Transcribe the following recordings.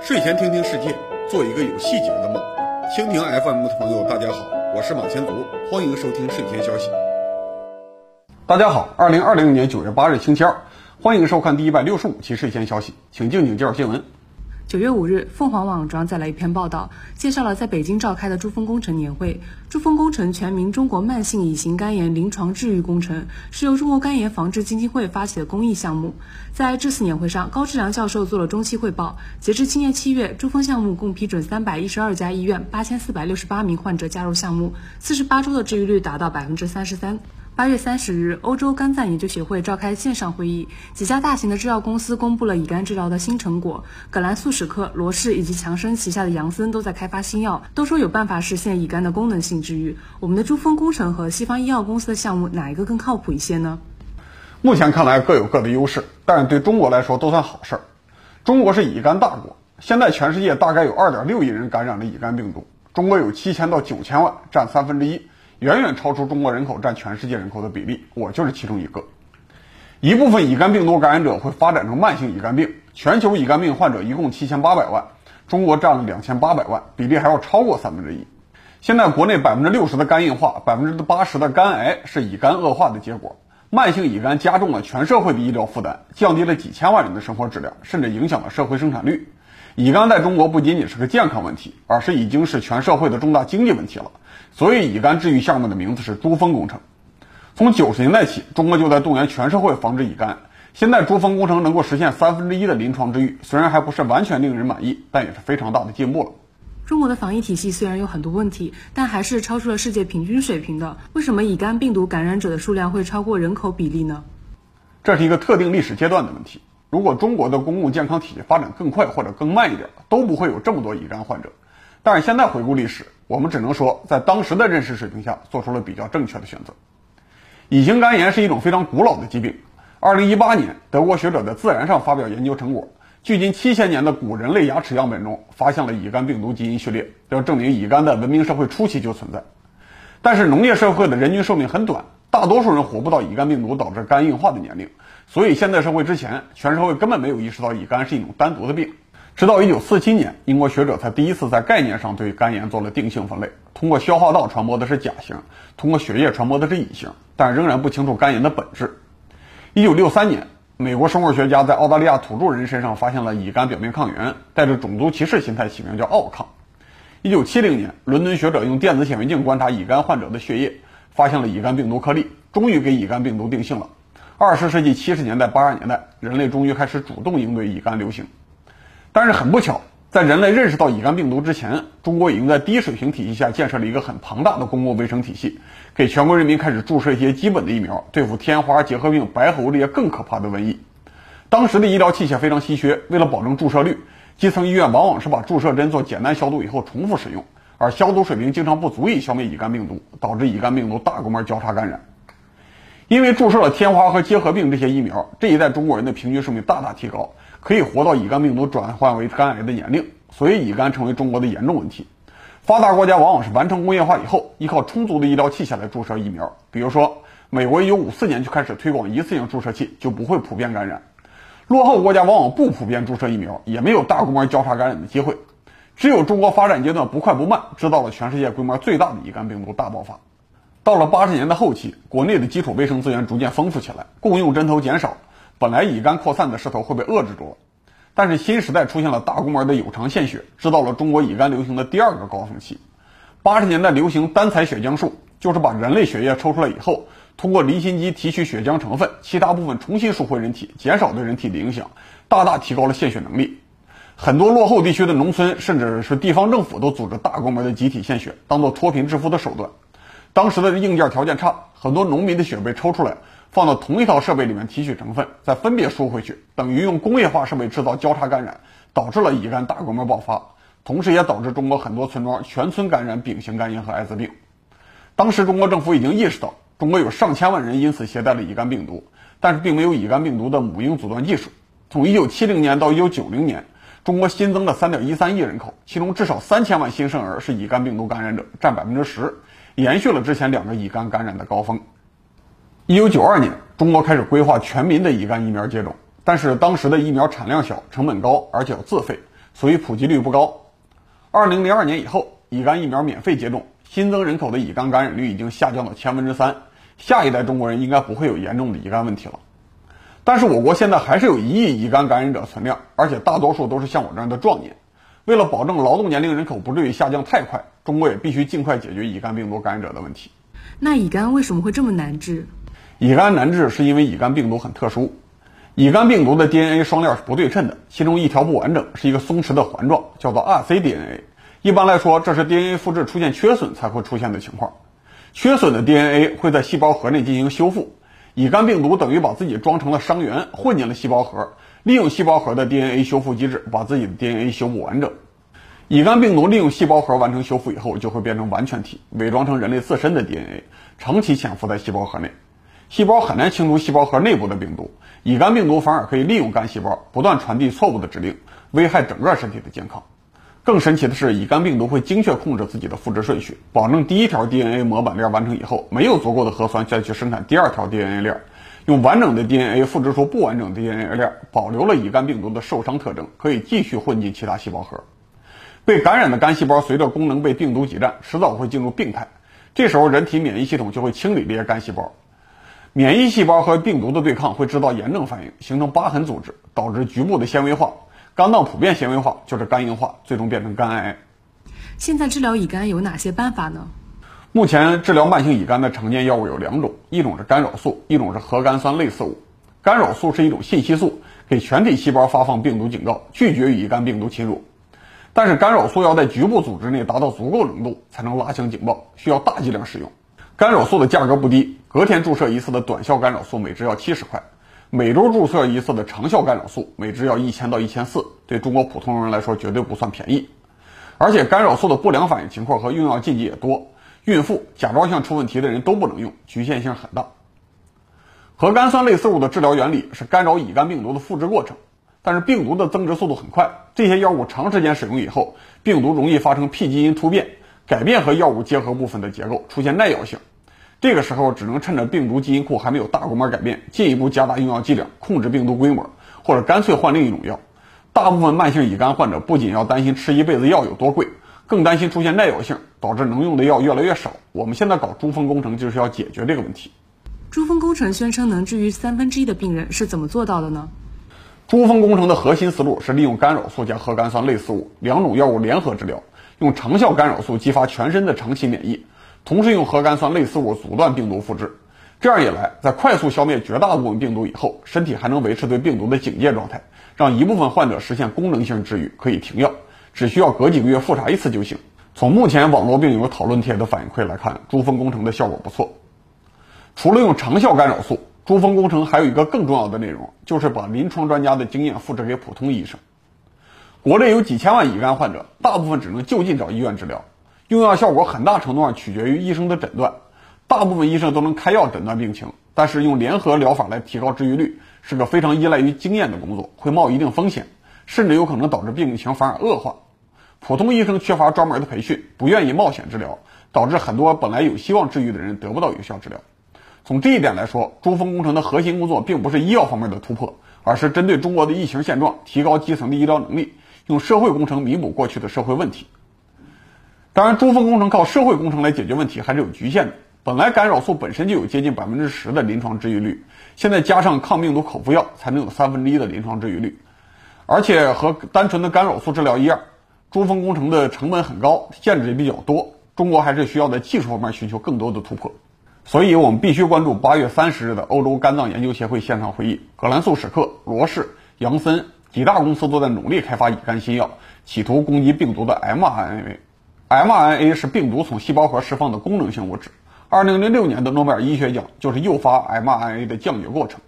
睡前听听世界，做一个有细节的梦。蜻蜓 FM 的朋友，大家好，我是马前卒，欢迎收听睡前消息。大家好，二零二零年九月八日星期二，欢迎收看第一百六十五期睡前消息，请静静介绍新闻。九月五日，凤凰网转载了一篇报道，介绍了在北京召开的珠峰工程年会。珠峰工程全名中国慢性乙型肝炎临床治愈工程，是由中国肝炎防治基金会发起的公益项目。在这次年会上，高志良教授做了中期汇报。截至今年七月，珠峰项目共批准三百一十二家医院，八千四百六十八名患者加入项目，四十八周的治愈率达到百分之三十三。八月三十日，欧洲肝脏研究协会召开线上会议，几家大型的制药公司公布了乙肝治疗的新成果。葛兰素史克、罗氏以及强生旗下的杨森都在开发新药，都说有办法实现乙肝的功能性治愈。我们的珠峰工程和西方医药公司的项目，哪一个更靠谱一些呢？目前看来各有各的优势，但是对中国来说都算好事儿。中国是乙肝大国，现在全世界大概有二点六亿人感染了乙肝病毒，中国有七千到九千万，占三分之一。远远超出中国人口占全世界人口的比例，我就是其中一个。一部分乙肝病毒感染者会发展成慢性乙肝病，全球乙肝病患者一共七千八百万，中国占了两千八百万，比例还要超过三分之一。现在国内百分之六十的肝硬化，百分之八十的肝癌是乙肝恶化的结果。慢性乙肝加重了全社会的医疗负担，降低了几千万人的生活质量，甚至影响了社会生产率。乙肝在中国不仅仅是个健康问题，而是已经是全社会的重大经济问题了。所以，乙肝治愈项目的名字是珠峰工程。从九十年代起，中国就在动员全社会防治乙肝。现在，珠峰工程能够实现三分之一的临床治愈，虽然还不是完全令人满意，但也是非常大的进步了。中国的防疫体系虽然有很多问题，但还是超出了世界平均水平的。为什么乙肝病毒感染者的数量会超过人口比例呢？这是一个特定历史阶段的问题。如果中国的公共健康体系发展更快或者更慢一点，都不会有这么多乙肝患者。但是现在回顾历史，我们只能说，在当时的认识水平下，做出了比较正确的选择。乙型肝炎是一种非常古老的疾病。二零一八年，德国学者在《自然》上发表研究成果，距今七千年的古人类牙齿样本中发现了乙肝病毒基因序列，要证明乙肝在文明社会初期就存在。但是农业社会的人均寿命很短，大多数人活不到乙肝病毒导致肝硬化的年龄，所以现代社会之前，全社会根本没有意识到乙肝是一种单独的病。直到一九四七年，英国学者才第一次在概念上对肝炎做了定性分类。通过消化道传播的是甲型，通过血液传播的是乙型，但仍然不清楚肝炎的本质。一九六三年，美国生物学家在澳大利亚土著人身上发现了乙肝表面抗原，带着种族歧视心态起名叫奥抗。一九七零年，伦敦学者用电子显微镜观察乙肝患者的血液，发现了乙肝病毒颗粒，终于给乙肝病毒定性了。二十世纪七十年代、八十年代，人类终于开始主动应对乙肝流行。但是很不巧，在人类认识到乙肝病毒之前，中国已经在低水平体系下建设了一个很庞大的公共卫生体系，给全国人民开始注射一些基本的疫苗，对付天花、结核病、白喉这些更可怕的瘟疫。当时的医疗器械非常稀缺，为了保证注射率，基层医院往往是把注射针做简单消毒以后重复使用，而消毒水平经常不足以消灭乙肝病毒，导致乙肝病毒大规模交叉感染。因为注射了天花和结核病这些疫苗，这一代中国人的平均寿命大大提高。可以活到乙肝病毒转换为肝癌的年龄，所以乙肝成为中国的严重问题。发达国家往往是完成工业化以后，依靠充足的医疗器械来注射疫苗。比如说，美国1954年就开始推广一次性注射器，就不会普遍感染。落后国家往往不普遍注射疫苗，也没有大规模交叉感染的机会。只有中国发展阶段不快不慢，制造了全世界规模最大的乙肝病毒大爆发。到了80年代后期，国内的基础卫生资源逐渐丰富起来，共用针头减少。本来乙肝扩散的势头会被遏制住了，但是新时代出现了大规模的有偿献血，制造了中国乙肝流行的第二个高峰期。八十年代流行单采血浆术，就是把人类血液抽出来以后，通过离心机提取血浆成分，其他部分重新输回人体，减少对人体的影响，大大提高了献血能力。很多落后地区的农村，甚至是地方政府都组织大规模的集体献血，当做脱贫致富的手段。当时的硬件条件差，很多农民的血被抽出来。放到同一套设备里面提取成分，再分别输回去，等于用工业化设备制造交叉感染，导致了乙肝大规模爆发，同时也导致中国很多村庄全村感染丙型肝炎和艾滋病。当时中国政府已经意识到，中国有上千万人因此携带了乙肝病毒，但是并没有乙肝病毒的母婴阻断技术。从1970年到1990年，中国新增了3.13亿人口，其中至少3千万新生儿是乙肝病毒感染者，占10%，延续了之前两个乙肝感染的高峰。一九九二年，中国开始规划全民的乙肝疫苗接种，但是当时的疫苗产量小、成本高，而且要自费，所以普及率不高。二零零二年以后，乙肝疫苗免费接种，新增人口的乙肝感染率已经下降到千分之三，下一代中国人应该不会有严重的乙肝问题了。但是我国现在还是有一亿乙肝感染者存量，而且大多数都是像我这样的壮年。为了保证劳动年龄人口不至于下降太快，中国也必须尽快解决乙肝病毒感染者的问题。那乙肝为什么会这么难治？乙肝难治是因为乙肝病毒很特殊，乙肝病毒的 DNA 双链是不对称的，其中一条不完整，是一个松弛的环状，叫做 rcDNA。一般来说，这是 DNA 复制出现缺损才会出现的情况。缺损的 DNA 会在细胞核内进行修复，乙肝病毒等于把自己装成了伤员，混进了细胞核，利用细胞核的 DNA 修复机制，把自己的 DNA 修复完整。乙肝病毒利用细胞核完成修复以后，就会变成完全体，伪装成人类自身的 DNA，长期潜伏在细胞核内。细胞很难清除细胞核内部的病毒，乙肝病毒反而可以利用干细胞不断传递错误的指令，危害整个身体的健康。更神奇的是，乙肝病毒会精确控制自己的复制顺序，保证第一条 DNA 模板链完成以后，没有足够的核酸再去生产第二条 DNA 链，用完整的 DNA 复制出不完整的 DNA 链，保留了乙肝病毒的受伤特征，可以继续混进其他细胞核。被感染的干细胞随着功能被病毒挤占，迟早会进入病态，这时候人体免疫系统就会清理这些干细胞。免疫细胞和病毒的对抗会制造炎症反应，形成疤痕组织，导致局部的纤维化，肝脏普遍纤维化就是肝硬化，最终变成肝癌。现在治疗乙肝有哪些办法呢？目前治疗慢性乙肝的常见药物有两种，一种是干扰素，一种是核苷酸类似物。干扰素是一种信息素，给全体细胞发放病毒警告，拒绝与乙肝病毒侵入。但是干扰素要在局部组织内达到足够浓度，才能拉响警报，需要大剂量使用。干扰素的价格不低，隔天注射一次的短效干扰素每支要七十块，每周注射一次的长效干扰素每支要一千到一千四，对中国普通人来说绝对不算便宜。而且干扰素的不良反应情况和用药禁忌也多，孕妇、甲状腺出问题的人都不能用，局限性很大。核苷酸类似物的治疗原理是干扰乙肝病毒的复制过程，但是病毒的增殖速度很快，这些药物长时间使用以后，病毒容易发生 P 基因突变。改变和药物结合部分的结构，出现耐药性。这个时候只能趁着病毒基因库还没有大规模改变，进一步加大用药剂量，控制病毒规模，或者干脆换另一种药。大部分慢性乙肝患者不仅要担心吃一辈子药有多贵，更担心出现耐药性，导致能用的药越来越少。我们现在搞珠峰工程就是要解决这个问题。珠峰工程宣称能治愈三分之一的病人，是怎么做到的呢？珠峰工程的核心思路是利用干扰素加核苷酸类似物两种药物联合治疗。用长效干扰素激发全身的长期免疫，同时用核苷酸类似物阻断病毒复制。这样一来，在快速消灭绝大部分病毒以后，身体还能维持对病毒的警戒状态，让一部分患者实现功能性治愈，可以停药，只需要隔几个月复查一次就行。从目前网络病友讨论帖的反馈来看，珠峰工程的效果不错。除了用长效干扰素，珠峰工程还有一个更重要的内容，就是把临床专家的经验复制给普通医生。国内有几千万乙肝患者，大部分只能就近找医院治疗，用药效果很大程度上取决于医生的诊断。大部分医生都能开药诊断病情，但是用联合疗法来提高治愈率是个非常依赖于经验的工作，会冒一定风险，甚至有可能导致病情反而恶化。普通医生缺乏专门的培训，不愿意冒险治疗，导致很多本来有希望治愈的人得不到有效治疗。从这一点来说，珠峰工程的核心工作并不是医药方面的突破，而是针对中国的疫情现状，提高基层的医疗能力。用社会工程弥补过去的社会问题。当然，珠峰工程靠社会工程来解决问题还是有局限的。本来干扰素本身就有接近百分之十的临床治愈率，现在加上抗病毒口服药，才能有三分之一的临床治愈率。而且和单纯的干扰素治疗一样，珠峰工程的成本很高，限制也比较多。中国还是需要在技术方面寻求更多的突破。所以我们必须关注八月三十日的欧洲肝脏研究协会线上会议，葛兰素史克、罗氏、杨森。几大公司都在努力开发乙肝新药，企图攻击病毒的 mRNA。mRNA 是病毒从细胞核释放的功能性物质。2006年的诺贝尔医学奖就是诱发 mRNA 的降解过程，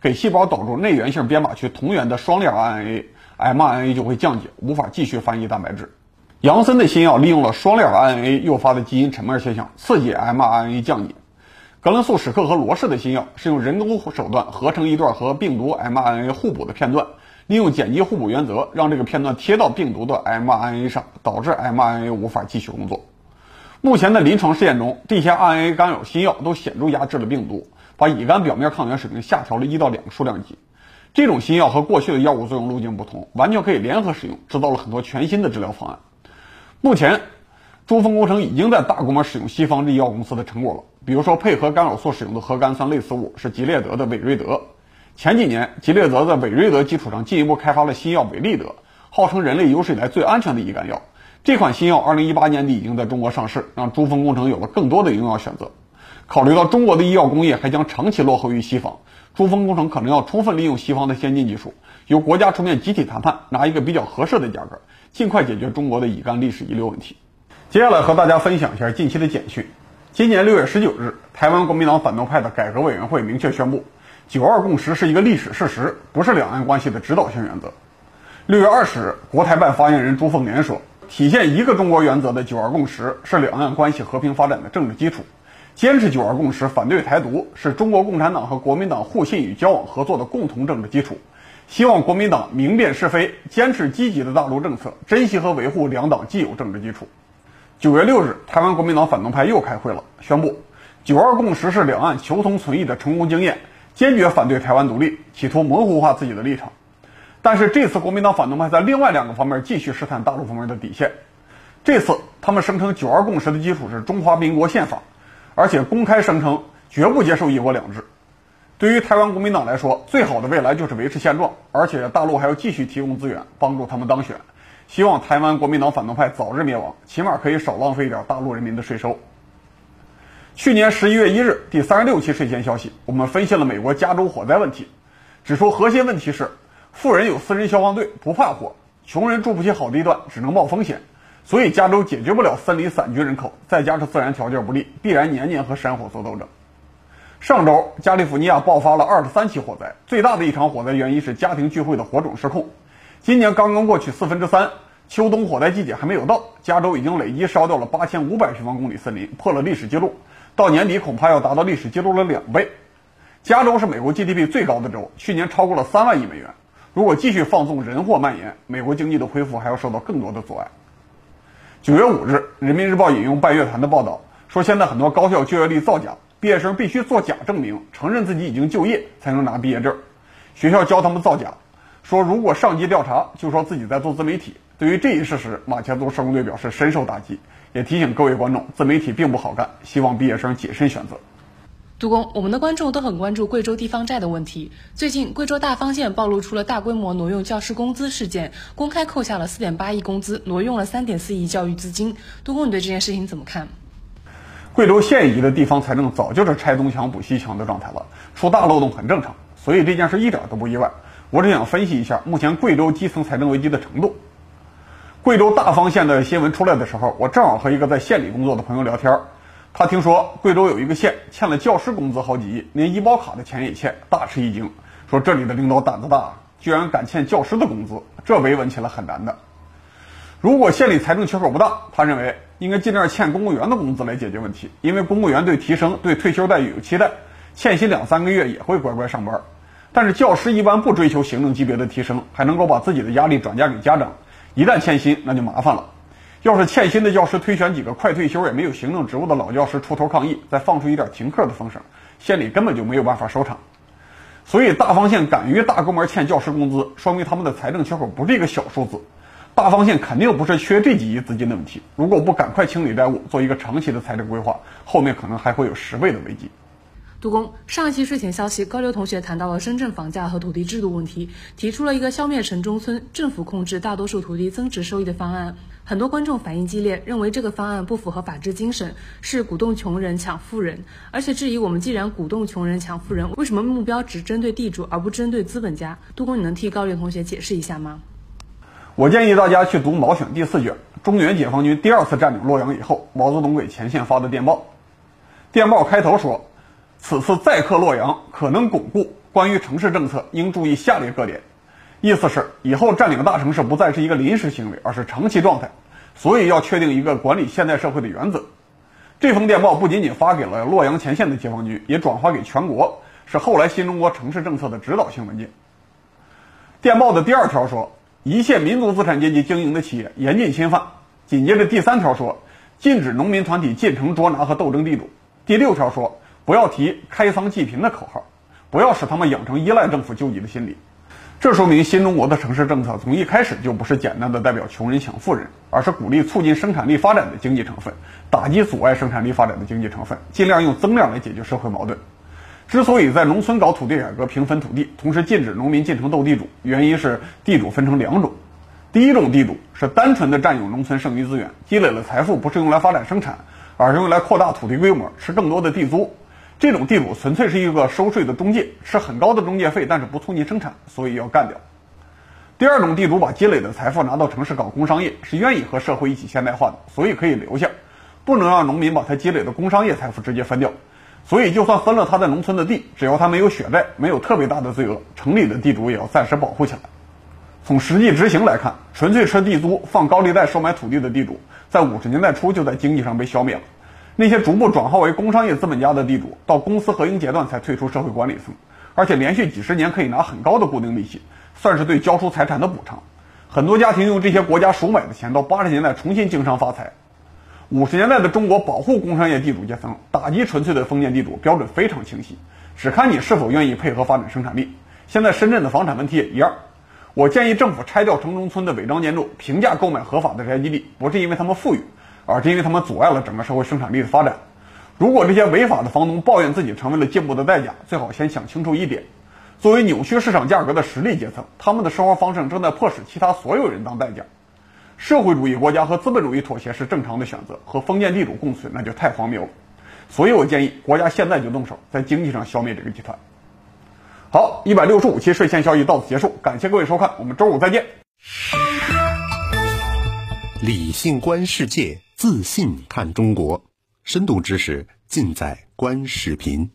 给细胞导入内源性编码区同源的双链 RNA mRNA 就会降解，无法继续翻译蛋白质。杨森的新药利用了双链 RNA 诱发的基因沉闷现象，刺激 mRNA 降解。格伦素史克和罗氏的新药是用人工手段合成一段和病毒 mRNA 互补的片段。利用碱基互补原则，让这个片段贴到病毒的 mRNA 上，导致 mRNA 无法继续工作。目前的临床试验中，这些 RNA 干扰新药都显著压制了病毒，把乙肝表面抗原水平下调了一到两个数量级。这种新药和过去的药物作用路径不同，完全可以联合使用，制造了很多全新的治疗方案。目前，珠峰工程已经在大规模使用西方医药公司的成果了。比如说，配合干扰素使用的核苷酸类似物是吉列德的韦瑞德。前几年，吉列德在韦瑞德基础上进一步开发了新药韦利德，号称人类有史以来最安全的乙肝药。这款新药2018年底已经在中国上市，让珠峰工程有了更多的用药选择。考虑到中国的医药工业还将长期落后于西方，珠峰工程可能要充分利用西方的先进技术，由国家出面集体谈判，拿一个比较合适的价格，尽快解决中国的乙肝历史遗留问题。接下来和大家分享一下近期的简讯。今年六月十九日，台湾国民党反动派的改革委员会明确宣布，九二共识是一个历史事实，不是两岸关系的指导性原则。六月二十日，国台办发言人朱凤莲说，体现一个中国原则的九二共识是两岸关系和平发展的政治基础，坚持九二共识，反对台独，是中国共产党和国民党互信与交往合作的共同政治基础。希望国民党明辨是非，坚持积极的大陆政策，珍惜和维护两党既有政治基础。九月六日，台湾国民党反动派又开会了，宣布“九二共识”是两岸求同存异的成功经验，坚决反对台湾独立，企图模糊化自己的立场。但是这次国民党反动派在另外两个方面继续试探大陆方面的底线。这次他们声称“九二共识”的基础是中华民国宪法，而且公开声称绝不接受一国两制。对于台湾国民党来说，最好的未来就是维持现状，而且大陆还要继续提供资源帮助他们当选。希望台湾国民党反动派早日灭亡，起码可以少浪费一点大陆人民的税收。去年十一月一日，第三十六期税前消息，我们分析了美国加州火灾问题，指出核心问题是富人有私人消防队不怕火，穷人住不起好地段，只能冒风险，所以加州解决不了森林散居人口，再加上自然条件不利，必然年年和山火做斗争。上周，加利福尼亚爆发了二十三起火灾，最大的一场火灾原因是家庭聚会的火种失控。今年刚刚过去四分之三，秋冬火灾季节还没有到，加州已经累计烧掉了八千五百平方公里森林，破了历史记录。到年底恐怕要达到历史记录的两倍。加州是美国 GDP 最高的州，去年超过了三万亿美元。如果继续放纵人祸蔓延，美国经济的恢复还要受到更多的阻碍。九月五日，《人民日报》引用半月谈的报道说，现在很多高校就业率造假，毕业生必须作假证明，承认自己已经就业才能拿毕业证。学校教他们造假。说如果上级调查，就说自己在做自媒体。对于这一事实，马前卒施工队表示深受打击，也提醒各位观众，自媒体并不好干，希望毕业生谨慎选择。杜工，我们的观众都很关注贵州地方债的问题。最近，贵州大方县暴露出了大规模挪用教师工资事件，公开扣下了四点八亿工资，挪用了三点四亿教育资金。杜工，你对这件事情怎么看？贵州县级的地方财政早就是拆东墙补西墙的状态了，出大漏洞很正常，所以这件事一点都不意外。我只想分析一下目前贵州基层财政危机的程度。贵州大方县的新闻出来的时候，我正好和一个在县里工作的朋友聊天，他听说贵州有一个县欠了教师工资好几亿，连医保卡的钱也欠，大吃一惊，说这里的领导胆子大，居然敢欠教师的工资，这维稳起来很难的。如果县里财政缺口不大，他认为应该尽量欠公务员的工资来解决问题，因为公务员对提升、对退休待遇有期待，欠薪两三个月也会乖乖上班。但是教师一般不追求行政级别的提升，还能够把自己的压力转嫁给家长。一旦欠薪，那就麻烦了。要是欠薪的教师推选几个快退休也没有行政职务的老教师出头抗议，再放出一点停课的风声，县里根本就没有办法收场。所以大方县敢于大规模欠教师工资，说明他们的财政缺口不是一个小数字。大方县肯定不是缺这几亿资金的问题，如果不赶快清理债务，做一个长期的财政规划，后面可能还会有十倍的危机。杜工，上一期睡前消息，高流同学谈到了深圳房价和土地制度问题，提出了一个消灭城中村、政府控制大多数土地增值收益的方案。很多观众反应激烈，认为这个方案不符合法治精神，是鼓动穷人抢富人，而且质疑我们既然鼓动穷人抢富人，为什么目标只针对地主而不针对资本家？杜工，你能替高流同学解释一下吗？我建议大家去读《毛选》第四卷，中原解放军第二次占领洛阳以后，毛泽东给前线发的电报。电报开头说。此次再克洛阳，可能巩固。关于城市政策，应注意下列各点。意思是，以后占领大城市不再是一个临时行为，而是长期状态。所以要确定一个管理现代社会的原则。这封电报不仅仅发给了洛阳前线的解放军，也转发给全国，是后来新中国城市政策的指导性文件。电报的第二条说，一切民族资产阶级经营的企业严禁侵犯。紧接着第三条说，禁止农民团体进城捉拿和斗争地主。第六条说。不要提开仓济贫的口号，不要使他们养成依赖政府救济的心理。这说明新中国的城市政策从一开始就不是简单的代表穷人抢富人，而是鼓励促进生产力发展的经济成分，打击阻碍生产力发展的经济成分，尽量用增量来解决社会矛盾。之所以在农村搞土地改革、平分土地，同时禁止农民进城斗地主，原因是地主分成两种。第一种地主是单纯的占有农村剩余资源，积累了财富不是用来发展生产，而是用来扩大土地规模，吃更多的地租。这种地主纯粹是一个收税的中介，是很高的中介费，但是不促进生产，所以要干掉。第二种地主把积累的财富拿到城市搞工商业，是愿意和社会一起现代化的，所以可以留下，不能让农民把他积累的工商业财富直接分掉。所以就算分了他在农村的地，只要他没有血债，没有特别大的罪恶，城里的地主也要暂时保护起来。从实际执行来看，纯粹吃地租、放高利贷收买土地的地主，在五十年代初就在经济上被消灭了。那些逐步转化为工商业资本家的地主，到公司合营阶段才退出社会管理层，而且连续几十年可以拿很高的固定利息，算是对交出财产的补偿。很多家庭用这些国家赎买的钱，到八十年代重新经商发财。五十年代的中国保护工商业地主阶层，打击纯粹的封建地主，标准非常清晰，只看你是否愿意配合发展生产力。现在深圳的房产问题也一样，我建议政府拆掉城中村的违章建筑，平价购买合法的宅基地，不是因为他们富裕。而是因为他们阻碍了整个社会生产力的发展。如果这些违法的房东抱怨自己成为了进步的代价，最好先想清楚一点：作为扭曲市场价格的实力阶层，他们的生活方式正在迫使其他所有人当代价。社会主义国家和资本主义妥协是正常的选择，和封建地主共存那就太荒谬了。所以我建议国家现在就动手，在经济上消灭这个集团。好，一百六十五期税前消息到此结束，感谢各位收看，我们周五再见。理性观世界。自信看中国，深度知识尽在观视频。